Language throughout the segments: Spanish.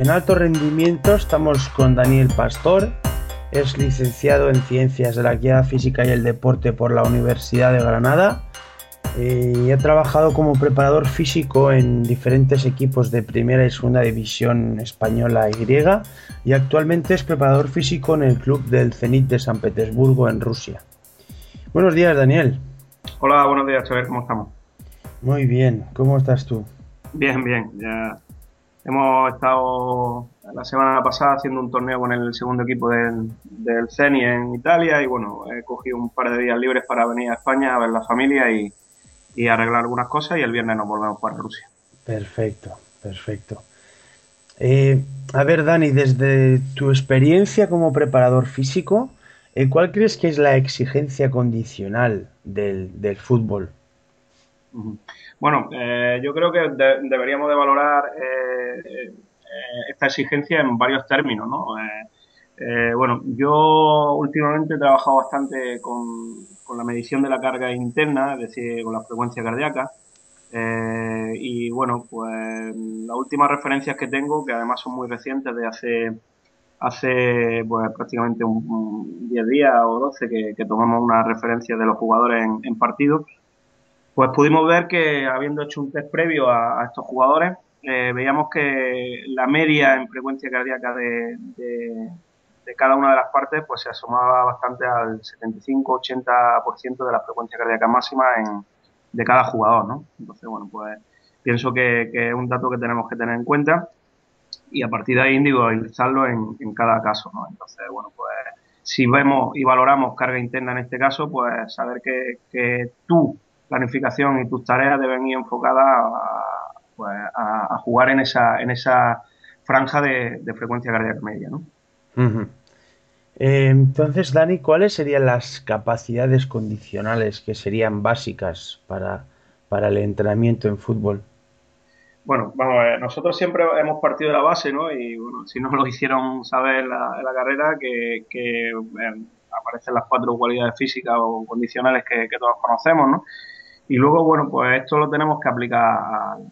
En alto rendimiento estamos con Daniel Pastor, es licenciado en Ciencias de la Actividad Física y el Deporte por la Universidad de Granada eh, y ha trabajado como preparador físico en diferentes equipos de primera y segunda división española y griega y actualmente es preparador físico en el club del Zenit de San Petersburgo en Rusia. Buenos días, Daniel. Hola, buenos días, Xavier, ¿cómo estamos? Muy bien, ¿cómo estás tú? Bien, bien. Ya hemos estado la semana pasada haciendo un torneo con el segundo equipo del, del CENI en Italia y bueno, he cogido un par de días libres para venir a España a ver la familia y, y arreglar algunas cosas y el viernes nos volvemos para Rusia. Perfecto, perfecto. Eh, a ver, Dani, desde tu experiencia como preparador físico, eh, ¿cuál crees que es la exigencia condicional del, del fútbol? Bueno, eh, yo creo que de, deberíamos de valorar eh, eh, esta exigencia en varios términos, ¿no? bueno, yo últimamente he trabajado bastante con, la medición de la carga interna, es decir, con la frecuencia cardíaca. y bueno, pues las últimas referencias que tengo, que además son muy recientes, de hace pues prácticamente un, 10 días o 12 que, tomamos una referencia de los jugadores en partidos, pues pudimos ver que habiendo hecho un test previo a, estos jugadores, eh, veíamos que la media en frecuencia cardíaca de, de, cada una de las partes pues se asomaba bastante al 75-80% de la frecuencia cardíaca máxima en, de cada jugador, ¿no? Entonces, bueno, pues pienso que, es un dato que tenemos que tener en cuenta y a partir de ahí individualizarlo en, en cada caso, ¿no? Entonces, bueno, pues si vemos y valoramos carga interna en este caso, pues saber que, que tú planificación y tus tareas deben ir enfocadas a, pues, a, jugar en esa, en esa franja de, frecuencia cardíaca media. ¿no? Eh, entonces, Dani, ¿cuáles serían las capacidades condicionales que serían básicas para, para el entrenamiento en fútbol? Bueno, vamos a ver, nosotros siempre hemos partido de la base, ¿no? Y bueno, si nos lo hicieron saber en la, la carrera, que, que eh, aparecen las cuatro cualidades físicas o condicionales que, que todos conocemos, ¿no? Y luego, bueno, pues esto lo tenemos que aplicar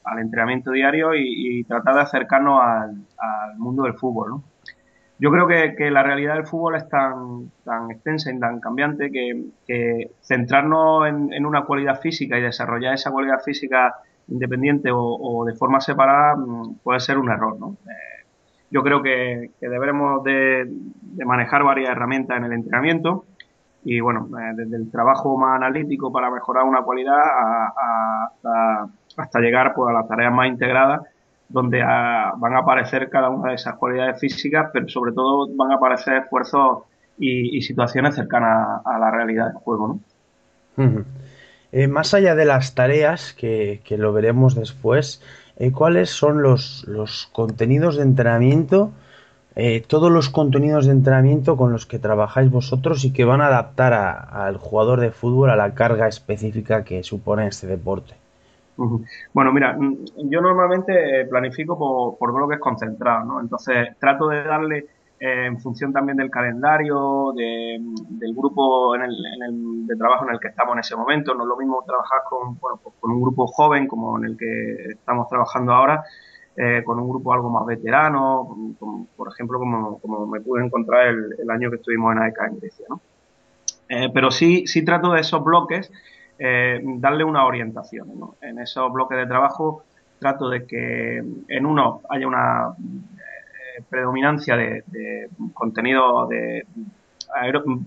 al, entrenamiento diario y, tratar de acercarnos al, mundo del fútbol, ¿no? Yo creo que, la realidad del fútbol es tan, extensa y tan cambiante que, centrarnos en, una cualidad física y desarrollar esa cualidad física independiente o, de forma separada mm, puede ser un error, ¿no? Eh, yo creo que, deberemos de, de manejar varias herramientas en el entrenamiento y bueno, eh, desde el trabajo más analítico para mejorar una cualidad hasta, llegar pues, a las tareas más integradas donde ah, van a aparecer cada una de esas cualidades físicas, pero sobre todo van a aparecer esfuerzos y, situaciones cercanas a, la realidad del juego. ¿no? Eh, más allá de las tareas, que, que lo veremos después, eh, ¿cuáles son los, los contenidos de entrenamiento eh, todos los contenidos de entrenamiento con los que trabajáis vosotros y que van a adaptar al jugador de fútbol a la carga específica que supone este deporte. Bueno, mira, mm, yo normalmente planifico por, bloques concentrados, ¿no? Entonces trato de darle eh, en función también del calendario, del grupo en el, de trabajo en el que estamos en ese momento. No es lo mismo trabajar con, bueno, pues con un grupo joven como en el que estamos trabajando ahora, eh, con un grupo algo más veterano, por ejemplo, como, como, me pude encontrar el, año que estuvimos en AECA en Grecia. ¿no? Eh, pero sí, sí trato de esos bloques eh, darle una orientación. ¿no? En esos bloques de trabajo trato de que en uno haya una predominancia de, contenido de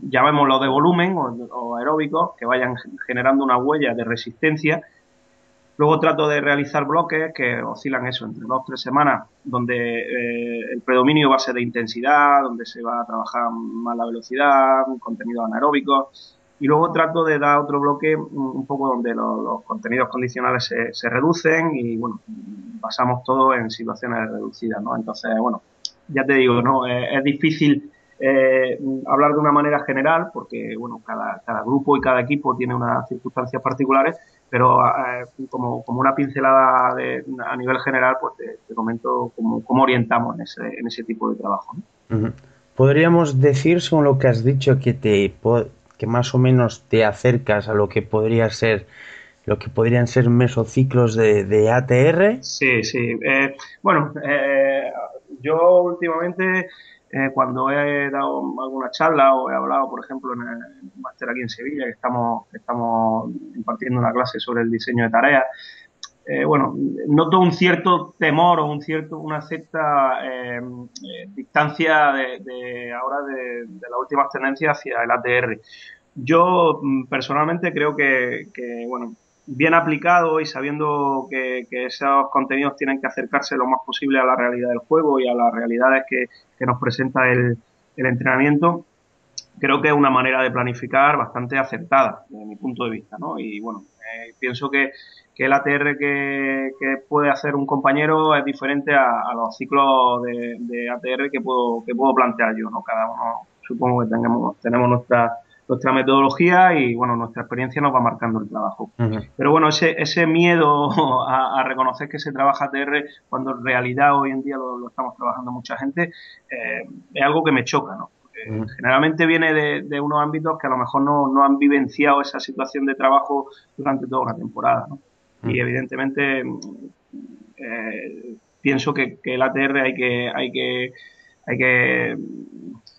llamémoslo de volumen o, o aeróbico, que vayan generando una huella de resistencia Luego trato de realizar bloques que oscilan eso entre dos o tres semanas, donde eh, el predominio va a ser de intensidad, donde se va a trabajar más la velocidad, contenidos anaeróbicos. Y luego trato de dar otro bloque un poco donde los, contenidos condicionales se, se, reducen y, bueno, pasamos todo en situaciones reducidas, ¿no? Entonces, bueno, ya te digo, ¿no? Eh, es difícil eh, hablar de una manera general porque, bueno, cada, cada grupo y cada equipo tiene unas circunstancias particulares, pero eh, como, como, una pincelada de, a nivel general, pues te, comento cómo, cómo, orientamos en ese, en ese tipo de trabajo. Podríamos decir, según lo que has dicho, que, te, que más o menos te acercas a lo que podría ser lo que podrían ser mesociclos de, de ATR. Sí, sí. Eh, bueno, eh, yo últimamente eh, cuando he dado alguna charla o he hablado, por ejemplo, en el máster aquí en Sevilla, que estamos, estamos impartiendo una clase sobre el diseño de tareas, eh, bueno, noto un cierto temor o un cierto, una cierta eh, distancia de, ahora de, las últimas tendencias hacia el ATR. Yo mm, personalmente creo que, bueno, bien aplicado y sabiendo que, esos contenidos tienen que acercarse lo más posible a la realidad del juego y a las realidades que, nos presenta el, entrenamiento, creo que es una manera de planificar bastante acertada desde mi punto de vista, ¿no? Y bueno, eh, pienso que, el ATR que, puede hacer un compañero es diferente a, los ciclos de, ATR que puedo, que puedo plantear yo, ¿no? Cada uno supongo que tenemos, tenemos nuestra nuestra metodología y bueno, nuestra experiencia nos va marcando el trabajo. Pero bueno, ese, ese miedo a, reconocer que se trabaja TR cuando en realidad hoy en día lo, estamos trabajando mucha gente, eh, es algo que me choca, ¿no? Generalmente viene de, unos ámbitos que a lo mejor no, no, han vivenciado esa situación de trabajo durante toda una temporada, ¿no? Y evidentemente eh, pienso que, que el ATR hay que, hay que, hay que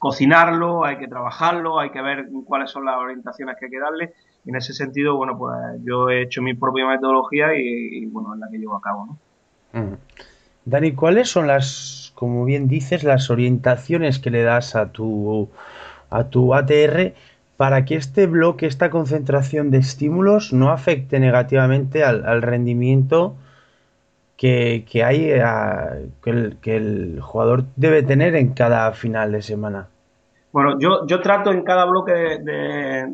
cocinarlo, hay que trabajarlo, hay que ver cuáles son las orientaciones que hay que darle. Y en ese sentido, bueno, pues yo he hecho mi propia metodología y, bueno, es la que llevo a cabo, ¿no? Mm. Dani, ¿cuáles son las, como bien dices, las orientaciones que le das a tu, a tu ATR para que este bloque, esta concentración de estímulos no afecte negativamente al, rendimiento que, hay, que el jugador debe tener en cada final de semana? Bueno, yo, yo trato en cada bloque de,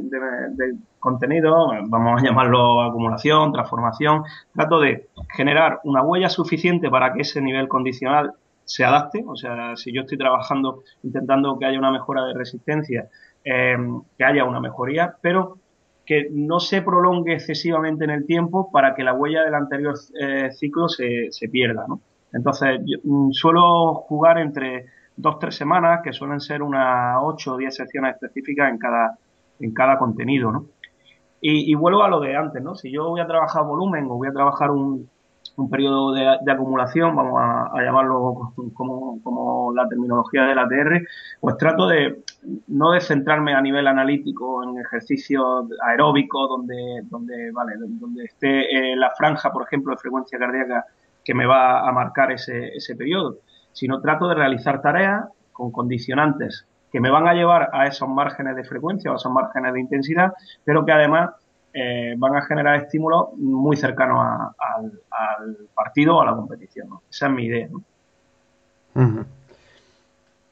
contenido, vamos a llamarlo acumulación, transformación, trato de generar una huella suficiente para que ese nivel condicional se adapte. O sea, si yo estoy trabajando intentando que haya una mejora de resistencia, em, que haya una mejoría, pero que no se prolongue excesivamente en el tiempo para que la huella del anterior eh, ciclo se, se pierda. ¿no? Entonces, yo, mm, suelo jugar entre dos, tres semanas, que suelen ser unas ocho o diez secciones específicas en cada, en cada contenido, ¿no? Y, vuelvo a lo de antes, ¿no? Si yo voy a trabajar volumen o voy a trabajar un, un periodo de, acumulación, vamos a, llamarlo como, como, la terminología del ATR, pues trato de no de centrarme a nivel analítico en ejercicios aeróbicos donde, donde, vale, donde esté eh, la franja, por ejemplo, de frecuencia cardíaca que me va a marcar ese, ese periodo, sino trato de realizar tareas con condicionantes que me van a llevar a esos márgenes de frecuencia o a esos márgenes de intensidad, pero que además eh, van a generar estímulos muy cercanos al, partido o a la competición. Esa es mi idea.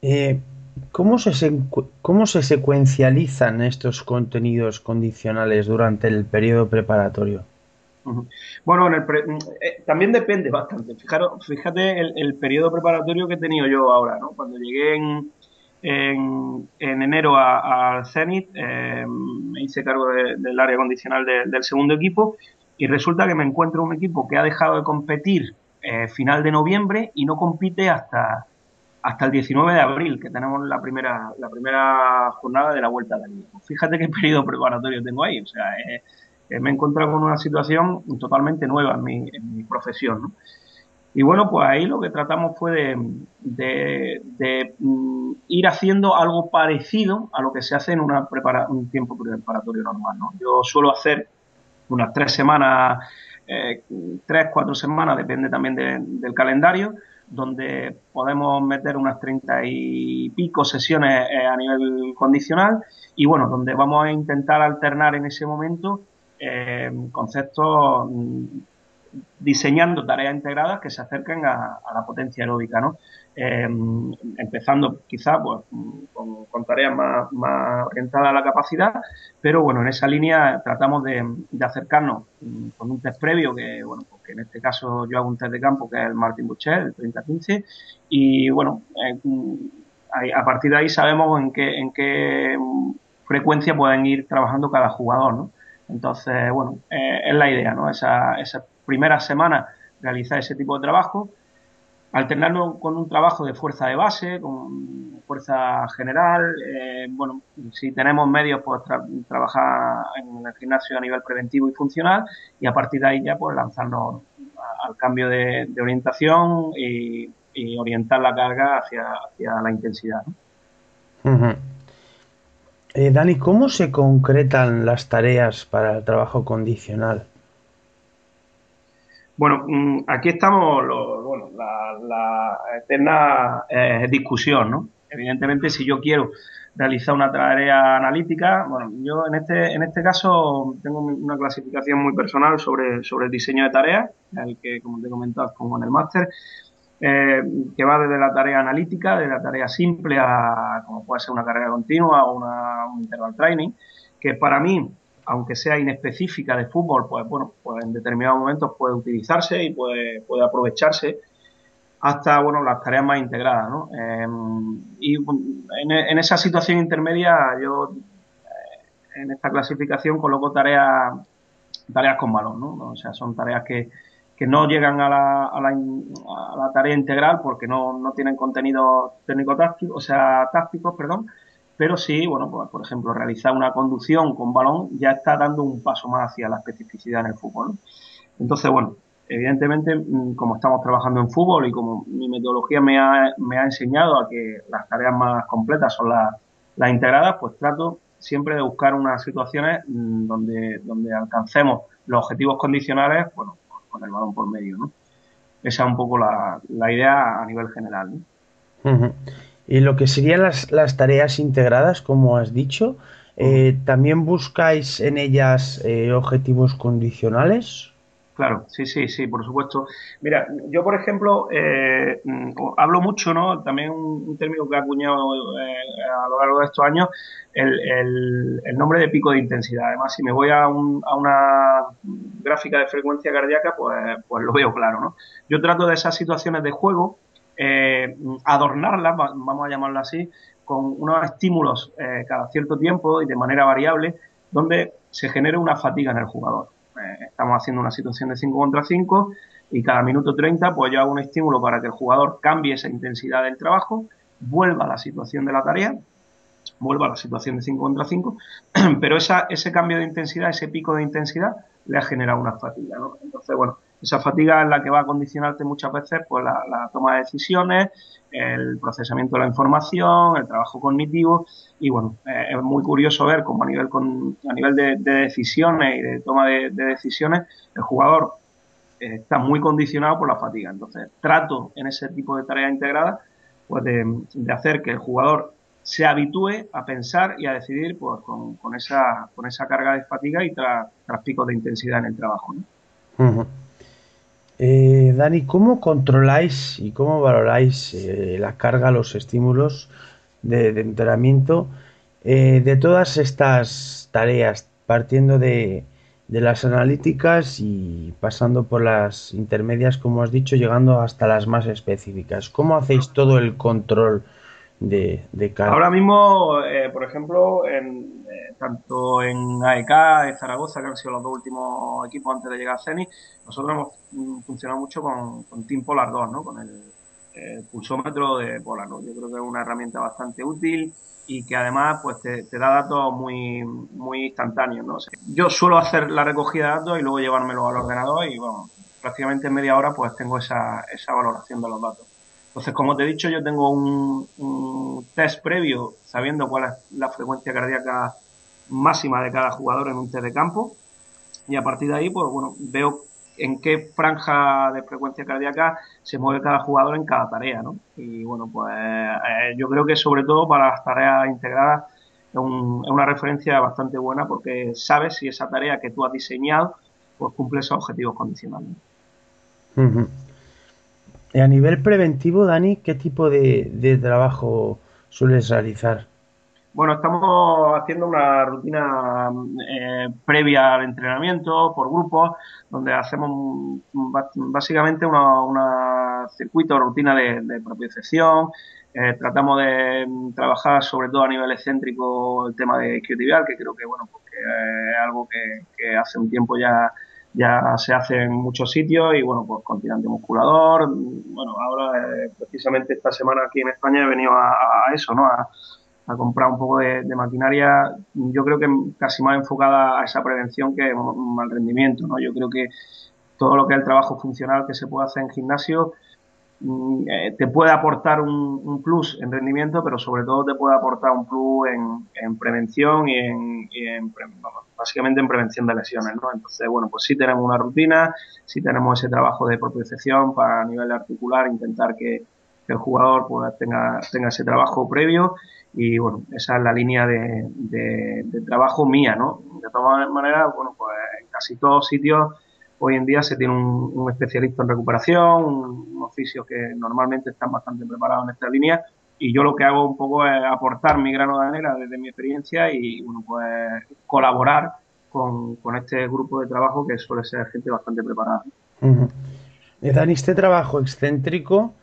Eh, ¿cómo, se, ¿Cómo se secuencializan estos contenidos condicionales durante el periodo preparatorio? Bueno, eh, también depende bastante. Fijaros, fíjate el, periodo preparatorio que he tenido yo ahora, ¿no? Cuando llegué en, en, enero al Zenit, eh, me hice cargo del área condicional del segundo equipo y resulta que me encuentro un equipo que ha dejado de competir eh, final de noviembre y no compite hasta hasta el 19 de abril, que tenemos la primera la primera jornada de la Vuelta a la Liga. Fíjate qué periodo preparatorio tengo ahí, o sea, me he encontrado con una situación totalmente nueva en mi, en mi profesión. Y bueno, pues ahí lo que tratamos fue de, mm, ir haciendo algo parecido a lo que se hace en una prepara, un tiempo preparatorio normal. ¿no? Yo suelo hacer unas tres semanas, eh, tres, cuatro semanas, depende también del calendario, donde podemos meter unas treinta y pico sesiones eh, a nivel condicional y bueno, donde vamos a intentar alternar en ese momento eh, conceptos mm, diseñando tareas integradas que se acerquen a, la potencia aeróbica, ¿no? Eh, empezando quizá pues, con, tareas más, orientadas a la capacidad, pero bueno, en esa línea tratamos de, acercarnos mm, con un test previo que, bueno, pues en este caso yo hago un test de campo que es el Martin Buchet, el 3015, y bueno, eh, mm, a partir de ahí sabemos en qué, en qué frecuencia pueden ir trabajando cada jugador, ¿no? Entonces, bueno, eh, es la idea, ¿no? Esa, esa primera semana realizar ese tipo de trabajo alternarlo con un trabajo de fuerza de base, con fuerza general. Eh, bueno, si tenemos medios, pues trabajar en el gimnasio a nivel preventivo y funcional y a partir de ahí ya pues lanzarnos al cambio de, orientación y, orientar la carga hacia, hacia la intensidad. Eh, Dani, ¿cómo se concretan las tareas para el trabajo condicional? Bueno, mm, aquí estamos, bueno, la, eterna eh, discusión, ¿no? Evidentemente, si yo quiero realizar una tarea analítica, bueno, yo en este, en este caso tengo una clasificación muy personal sobre, sobre el diseño de tareas, el que, como te he comentado, como en el máster, eh, que va desde la tarea analítica, de la tarea simple a como puede ser una carrera continua o una, un interval training, que para mí aunque sea inespecífica de fútbol, pues bueno, pues en determinados momentos puede utilizarse y puede, aprovecharse hasta bueno las tareas más integradas, ¿no? Em, y en, esa situación intermedia yo eh, en esta clasificación coloco tareas tareas con balón, ¿no? O sea, son tareas que, que no llegan a la, a la, tarea integral porque no, no tienen contenido técnico-táctico, o sea, tácticos, perdón, pero sí, bueno, pues, por ejemplo, realizar una conducción con balón ya está dando un paso más hacia la especificidad en el fútbol. Entonces, bueno, evidentemente, mm, como estamos trabajando en fútbol y como mi metodología me ha, me ha enseñado a que las tareas más completas son las, las integradas, pues trato siempre de buscar unas situaciones mm, donde, donde alcancemos los objetivos condicionales, bueno, con el balón por medio, ¿no? Esa es un poco la, la idea a nivel general, ¿no? Y lo que serían las, las tareas integradas, como has dicho, eh, ¿también buscáis en ellas eh, objetivos condicionales? Claro, sí, sí, sí, por supuesto. Mira, yo, por ejemplo, eh, mm, hablo mucho, ¿no? También un, término que ha acuñado a lo largo de estos años, el, el, nombre de pico de intensidad. Además, si me voy a, un, a una gráfica de frecuencia cardíaca, pues, pues lo veo claro, ¿no? Yo trato de esas situaciones de juego eh, adornarla, vamos a llamarla así, con unos estímulos eh, cada cierto tiempo y de manera variable, donde se genere una fatiga en el jugador. Eh, estamos haciendo una situación de 5 contra 5 y cada minuto 30 pues yo hago un estímulo para que el jugador cambie esa intensidad del trabajo, vuelva a la situación de la tarea, vuelva a la situación de 5 contra 5, pero esa, ese cambio de intensidad, ese pico de intensidad, le ha generado una fatiga. ¿no? Entonces, bueno, esa fatiga es la que va a condicionarte muchas veces pues, la, toma de decisiones, el procesamiento de la información, el trabajo cognitivo y bueno, eh, es muy curioso ver cómo a nivel, con, a nivel de, decisiones y de toma de, decisiones el jugador eh, está muy condicionado por la fatiga. Entonces trato en ese tipo de tareas integradas pues de, hacer que el jugador se habitúe a pensar y a decidir pues, con, esa, con esa carga de fatiga y tras, picos de intensidad en el trabajo. Eh, Dani, ¿cómo controláis y cómo valoráis eh, la carga, los estímulos de, entrenamiento eh, de todas estas tareas, partiendo de, las analíticas y pasando por las intermedias, como has dicho, llegando hasta las más específicas? ¿Cómo hacéis todo el control de, de? Ahora mismo, por ejemplo, en, tanto en AEK, en Zaragoza, que han sido los dos últimos equipos antes de llegar a CENI, nosotros hemos mm, funcionado mucho con, Team Polar 2, ¿no? Con el, pulsómetro de Polar, Yo creo que es una herramienta bastante útil y que además pues te, da datos muy muy instantáneos, ¿no? yo suelo hacer la recogida de datos y luego llevármelo al ordenador y bueno, prácticamente en media hora pues tengo esa, esa valoración de los datos. Entonces, como te he dicho, yo tengo un, un test previo sabiendo cuál es la frecuencia cardíaca máxima de cada jugador en un test de campo y a partir de ahí, pues bueno, veo en qué franja de frecuencia cardíaca se mueve cada jugador en cada tarea, ¿no? Y bueno, pues eh, yo creo que sobre todo para las tareas integradas es, una referencia bastante buena porque sabes si esa tarea que tú has diseñado pues cumple esos objetivos condicionales. A nivel preventivo, Dani, ¿qué tipo de, trabajo sueles realizar? Bueno, estamos haciendo una rutina eh, previa al entrenamiento por grupos, donde hacemos básicamente una, una circuito, rutina de, de propiocepción. Eh, tratamos de trabajar sobre todo a nivel excéntrico el tema de isquiotibial, que creo que bueno, porque es algo que, hace un tiempo ya ya se hace en muchos sitios y bueno, pues continente musculador. Bueno, ahora eh, precisamente esta semana aquí en España he venido a, eso, ¿no? A, comprar un poco de, maquinaria, yo creo que casi más enfocada a esa prevención que al rendimiento, ¿no? Yo creo que todo lo que es el trabajo funcional que se puede hacer en gimnasio te puede aportar un, plus en rendimiento, pero sobre todo te puede aportar un plus en, prevención y en, básicamente en prevención de lesiones, ¿no? Entonces, bueno, pues sí tenemos una rutina, sí tenemos ese trabajo de propiocepción para a nivel articular, intentar que, el jugador pues, tenga, tenga ese trabajo previo y bueno, esa es la línea de, de trabajo mía, ¿no? De todas maneras, bueno, pues en casi todos sitios Hoy en día se tiene un, especialista en recuperación, un, oficio que normalmente están bastante preparados en esta línea y yo lo que hago un poco es aportar mi grano de arena desde mi experiencia y bueno pues colaborar con, este grupo de trabajo que suele ser gente bastante preparada. Dani, este trabajo excéntrico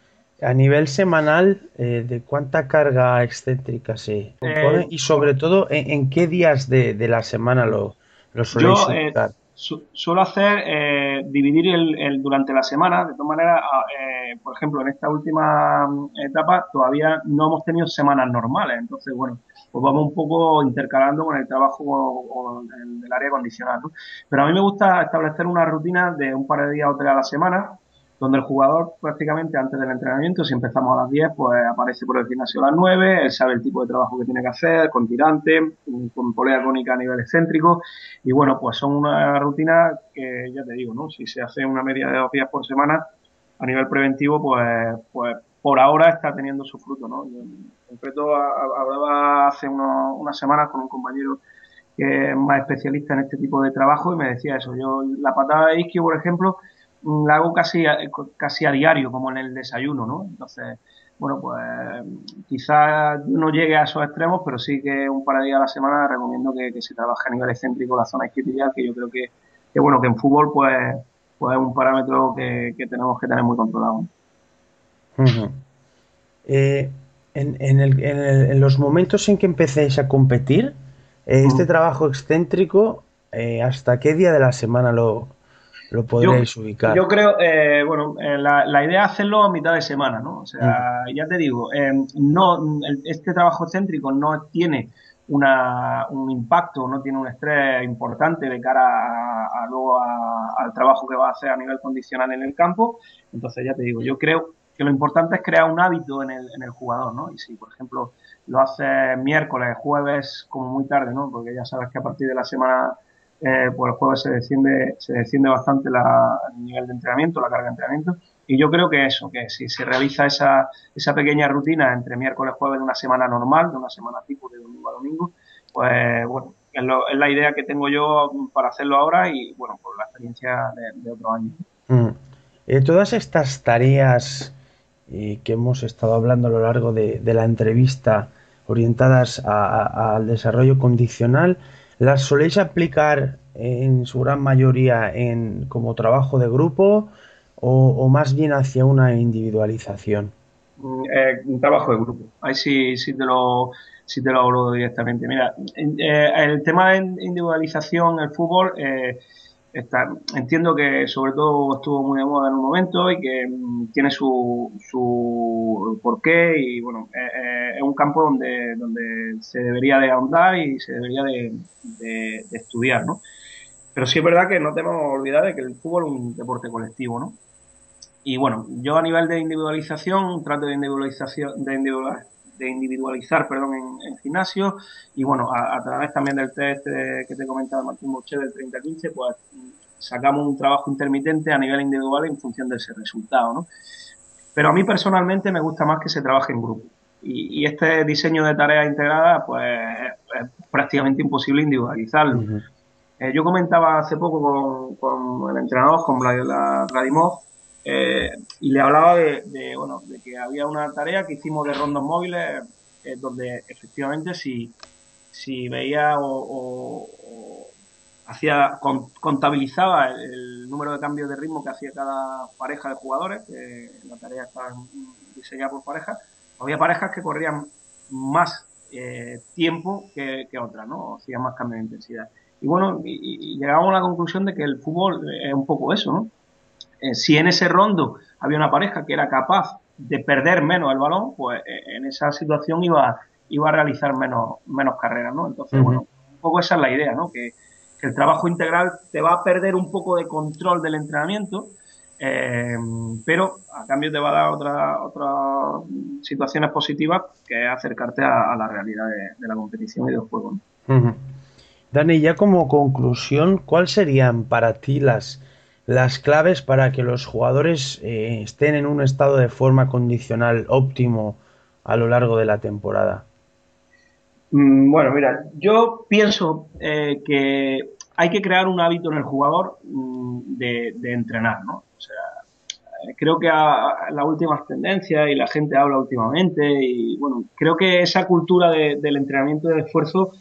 a nivel semanal, eh, ¿de cuánta carga excéntrica se compone? Eh, y sobre todo, ¿en, qué días de, la semana lo, lo soléis eh, suelo hacer eh, dividir el, durante la semana, de todas maneras, eh, por ejemplo, en esta última mm, etapa todavía no hemos tenido semanas normales, entonces, bueno, pues vamos un poco intercalando con el trabajo del área condicional, ¿no? Pero a mí me gusta establecer una rutina de un par de días o tres a la semana, donde el jugador prácticamente antes del entrenamiento, si empezamos a las 10, pues aparece por el gimnasio a las 9, él sabe el tipo de trabajo que tiene que hacer, con tirante, con polea cónica a nivel excéntrico, y bueno, pues son una rutina que ya te digo, ¿no? Si se hace una media de dos días por semana, a nivel preventivo, pues, pues por ahora está teniendo su fruto, ¿no? en concreto hablaba hace unas semanas con un compañero que es más especialista en este tipo de trabajo y me decía eso, yo la patada de isquio, por ejemplo, la hago casi, casi a diario, como en el desayuno, ¿no? Entonces, bueno, pues quizás no llegue a esos extremos, pero sí que un par de días a la semana recomiendo que, se trabaje a nivel excéntrico la zona isquiotibial, que yo creo que, que, bueno, que en fútbol pues, pues es un parámetro que, tenemos que tener muy controlado. Eh, en, en, el, en, los momentos en que empecéis a competir, eh, este trabajo excéntrico, eh, ¿hasta qué día de la semana lo, lo podréis ubicar? Yo creo, eh, bueno, eh, la, idea es hacerlo a mitad de semana, ¿no? O sea, ya te digo, eh, no, este trabajo céntrico no tiene una, un impacto, no tiene un estrés importante de cara a, luego al trabajo que va a hacer a nivel condicional en el campo. Entonces, ya te digo, yo creo que lo importante es crear un hábito en el, en el jugador, ¿no? Y si, por ejemplo, lo hace miércoles, jueves, como muy tarde, ¿no? Porque ya sabes que a partir de la semana eh, pues el jueves se desciende, se desciende bastante la, el nivel de entrenamiento, la carga de entrenamiento. Y yo creo que eso, que si se realiza esa, esa pequeña rutina entre miércoles y jueves de una semana normal, de una semana tipo de domingo a domingo, pues bueno, es, la idea que tengo yo para hacerlo ahora y bueno, por la experiencia de, otro año. Mm. Eh, todas estas tareas eh, que hemos estado hablando a lo largo de, la entrevista orientadas al desarrollo condicional, ¿Las soléis aplicar en su gran mayoría en como trabajo de grupo o, más bien hacia una individualización? Mm, eh, trabajo de grupo. Ahí sí, sí te lo sí te lo hablo directamente. Mira, eh, el tema de individualización en el fútbol eh, entiendo que sobre todo estuvo muy de moda en un momento y que mm, tiene su, su porqué y bueno, eh, eh, es un campo donde, donde se debería de ahondar y se debería de, estudiar, ¿no? Pero sí es verdad que no tenemos que olvidar de que el fútbol es un deporte colectivo, ¿no? Y bueno, yo a nivel de individualización trato de individualización de individual, de individualizar perdón, en, gimnasio y bueno, a, través también del test eh, que te comentaba Martín Moche del 30-15, pues sacamos un trabajo intermitente a nivel individual en función de ese resultado, ¿no? Pero a mí personalmente me gusta más que se trabaje en grupo. Y, este diseño de tareas integradas, pues es prácticamente imposible individualizarlo. Eh, yo comentaba hace poco con, el entrenador, con Vladimir eh, y le hablaba de, bueno, de que había una tarea que hicimos de rondos móviles eh, donde efectivamente si, si veía o, hacía contabilizaba el, número de cambios de ritmo que hacía cada pareja de jugadores, que la tarea estaba diseñada por parejas, había parejas que corrían más eh, tiempo que, que otras, ¿no? Hacían más cambios de intensidad. y bueno, y, llegamos a la conclusión de que el fútbol es un poco eso, ¿no? Eh, si en ese rondo había una pareja que era capaz de perder menos el balón, pues eh, en esa situación iba, iba a realizar menos, menos carreras, ¿no? Entonces, bueno, un poco esa es la idea, ¿no? Que, que, el trabajo integral te va a perder un poco de control del entrenamiento, eh, pero a cambio te va a dar otras otra situaciones positivas que es acercarte a, la realidad de, la competición y del juego. Dani, ya como conclusión, ¿cuáles serían para ti las, las claves para que los jugadores eh, estén en un estado de forma condicional óptimo a lo largo de la temporada? Mm, bueno, mira, yo pienso eh, que hay que crear un hábito en el jugador mm, de, entrenar, ¿no? O sea, eh, creo que a, las últimas tendencias y la gente habla últimamente y bueno, creo que esa cultura del entrenamiento de esfuerzo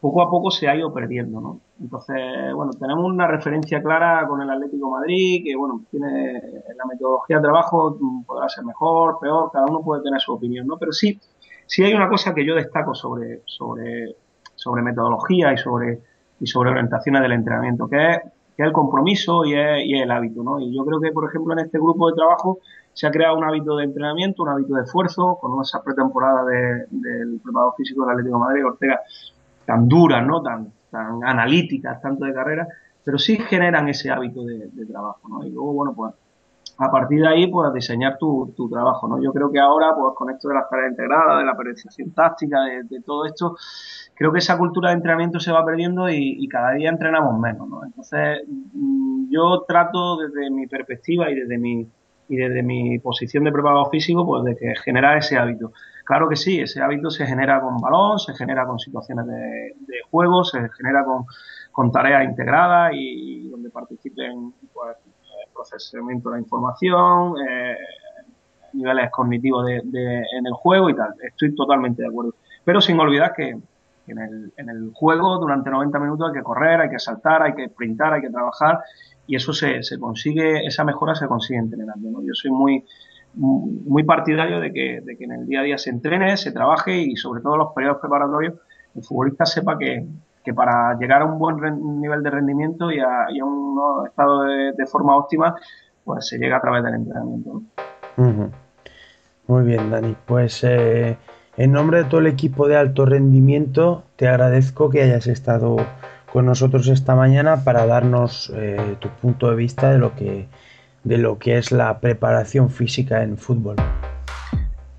poco a poco se ha ido perdiendo, ¿no? Entonces, bueno, tenemos una referencia clara con el Atlético Madrid, que bueno, tiene la metodología de trabajo, mm, podrá ser mejor, peor, cada uno puede tener su opinión, ¿no? Pero sí, sí hay una cosa que yo destaco sobre, sobre, sobre metodología y sobre, y sobre orientaciones del entrenamiento, que es, que es el compromiso y es, y el hábito, ¿no? Y yo creo que, por ejemplo, en este grupo de trabajo se ha creado un hábito de entrenamiento, un hábito de esfuerzo, con esa pretemporada de, del preparador físico del Atlético Madrid, Ortega, tan duras, ¿no? Tan, tan analíticas, tanto de carrera, pero sí generan ese hábito de, trabajo, ¿no? Y luego, bueno, pues a partir de ahí, pues diseñar tu, tu, trabajo, ¿no? Yo creo que ahora, pues con esto de las tareas integradas, de la periodización táctica, de, todo esto, creo que esa cultura de entrenamiento se va perdiendo y, cada día entrenamos menos, ¿no? Entonces, mm, yo trato desde mi perspectiva y desde mi, y desde mi posición de preparador físico, pues de que generar ese hábito. Claro que sí, ese hábito se genera con balón, se genera con situaciones de, juego, se genera con, tareas integradas y, donde participen pues, el procesamiento de la información, eh, niveles cognitivos de, en el juego y tal. Estoy totalmente de acuerdo. Pero sin olvidar que, en, el, en el juego durante 90 minutos hay que correr, hay que saltar, hay que sprintar, hay que trabajar y eso se, se consigue, esa mejora se consigue entrenando. ¿no? Yo soy muy muy partidario de que, de que en el día a día se entrene, se trabaje y sobre todo los periodos preparatorios el futbolista sepa que, que para llegar a un buen nivel de rendimiento y a, un estado de, forma óptima, pues se llega a través del entrenamiento. Muy bien, Dani. Pues eh, en nombre de todo el equipo de alto rendimiento, te agradezco que hayas estado con nosotros esta mañana para darnos eh, tu punto de vista de lo que de lo que es la preparación física en fútbol.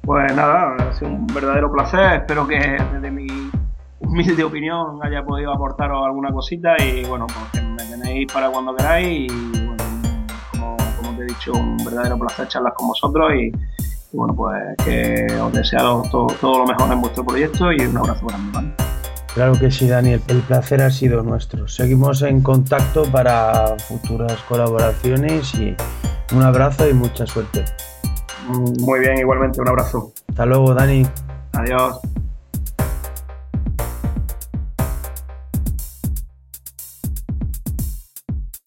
Pues nada, ha sido un verdadero placer. Espero que desde mi humilde opinión haya podido aportaros alguna cosita y bueno, pues me tenéis para cuando queráis y bueno, como, te he dicho, un verdadero placer charlar con vosotros y, bueno, pues que os deseo todo, todo, lo mejor en vuestro proyecto y un abrazo grande. Claro que sí, Daniel. El placer ha sido nuestro. Seguimos en contacto para futuras colaboraciones y un abrazo y mucha suerte. Muy bien, igualmente, un abrazo. Hasta luego, Dani. Adiós.